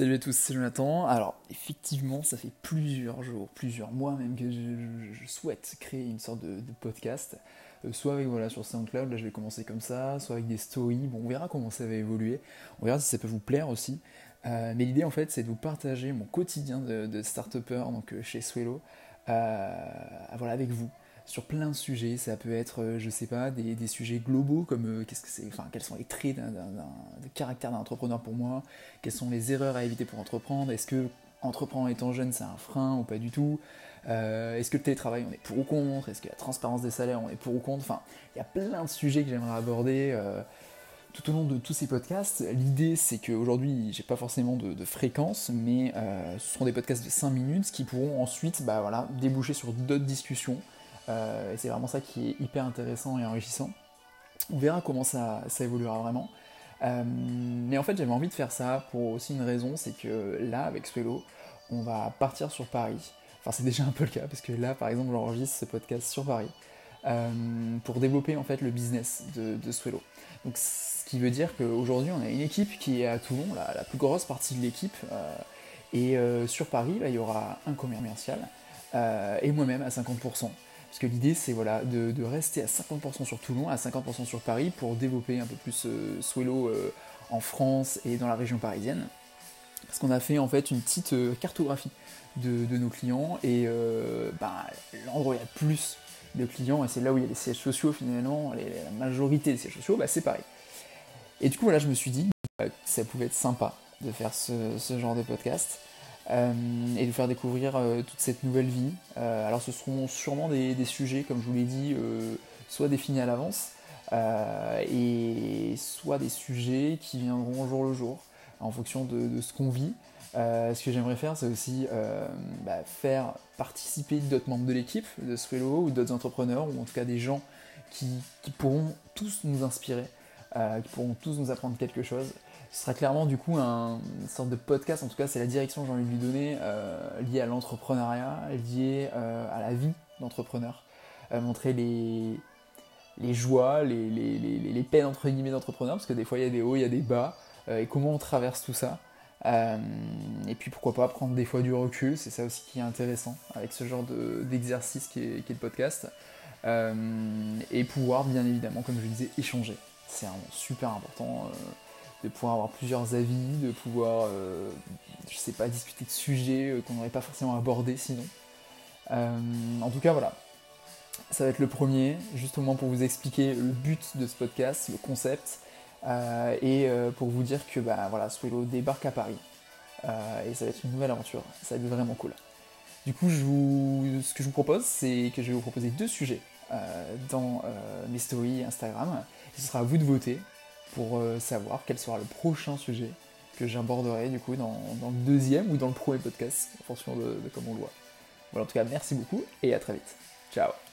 Salut à tous, c'est Jonathan. Alors, effectivement, ça fait plusieurs jours, plusieurs mois même que je, souhaite créer une sorte de, podcast. Euh, soit avec, voilà, sur SoundCloud, là je vais commencer comme ça, soit avec des stories. Bon, on verra comment ça va évoluer. On verra si ça peut vous plaire aussi. Euh, mais l'idée, en fait, c'est de vous partager mon quotidien de, start-upper, donc euh, chez Swello, voilà, avec vous sur plein de sujets. Ça peut être, euh, je sais pas, des, sujets globaux comme euh, qu'est-ce que c'est, enfin, quels sont les traits d'un, caractère d'un entrepreneur pour moi, quelles sont les erreurs à éviter pour entreprendre, est-ce que entreprendre étant jeune c'est un frein ou pas du tout, euh, est-ce que le télétravail on est pour ou contre, est-ce que la transparence des salaires on est pour ou contre, enfin, il y a plein de sujets que j'aimerais aborder. tout au long de tous ces podcasts, l'idée c'est qu'aujourd'hui j'ai pas forcément de, fréquence, mais ce seront des podcasts de 5 minutes qui pourront ensuite bah, voilà, déboucher sur d'autres discussions et c'est vraiment ça qui est hyper intéressant et enrichissant. On verra comment ça, évoluera vraiment. Euh, mais en fait, j'avais envie de faire ça pour aussi une raison, c'est que là, avec Swello, on va partir sur Paris. Enfin, c'est déjà un peu le cas, parce que là, par exemple, j'enregistre ce podcast sur Paris euh, pour développer en fait le business de, de Swello. Ce qui veut dire qu'aujourd'hui, on a une équipe qui est à Toulon, la, plus grosse partie de l'équipe. et sur Paris, il y aura un commercial et moi-même à 50%. Parce que l'idée, c'est voilà, de, rester à 50% sur Toulon, à 50% sur Paris, pour développer un peu plus euh, Swello euh, en France et dans la région parisienne. Parce qu'on a fait en fait une petite euh, cartographie de, nos clients, et bah, l'endroit où il y a plus de clients, et c'est là où il y a les sièges sociaux finalement, la majorité des sièges sociaux, bah, c'est pareil. Et du coup, voilà, je me suis dit que ça pouvait être sympa de faire ce genre de podcast. Euh, et de faire découvrir euh, toute cette nouvelle vie. Euh, alors ce seront sûrement des, sujets, comme je vous l'ai dit, soit définis à l'avance, et soit des sujets qui viendront jour le jour, en fonction de, ce qu'on vit. ce que j'aimerais faire, c'est aussi bah, faire participer d'autres membres de l'équipe de Swello ou d'autres entrepreneurs, ou en tout cas des gens qui pourront tous nous inspirer, qui pourront tous nous apprendre quelque chose. Ce sera clairement du coup un, une sorte de podcast, en tout cas c'est la direction que j'ai envie de lui donner, euh, liée à l'entrepreneuriat, liée euh, à la vie d'entrepreneur. Euh, montrer les, les joies, les, les, les, peines entre guillemets d'entrepreneur, parce que des fois il y a des hauts, il y a des bas, et comment on traverse tout ça. et puis pourquoi pas prendre des fois du recul, c'est ça aussi qui est intéressant avec ce genre d'exercice qui, est, qui, est, le podcast. et pouvoir bien évidemment, comme je le disais, échanger. C'est super important de pouvoir avoir plusieurs avis, de pouvoir, euh, je sais pas, discuter de sujets euh, qu'on n'aurait pas forcément abordés sinon. Euh, en tout cas, voilà. Ça va être le premier, justement pour vous expliquer le but de ce podcast, le concept, et pour vous dire que bah, voilà, Swello débarque à Paris. et ça va être une nouvelle aventure, ça va être vraiment cool. Du coup, ce que je vous propose, c'est que je vais vous proposer deux sujets dans mes stories Instagram. ce sera à vous de voter pour euh, savoir quel sera le prochain sujet que j'aborderai du coup dans, le deuxième ou dans le premier podcast, en fonction de, de comment on le voit. Voilà, en tout cas, merci beaucoup et à très vite. Ciao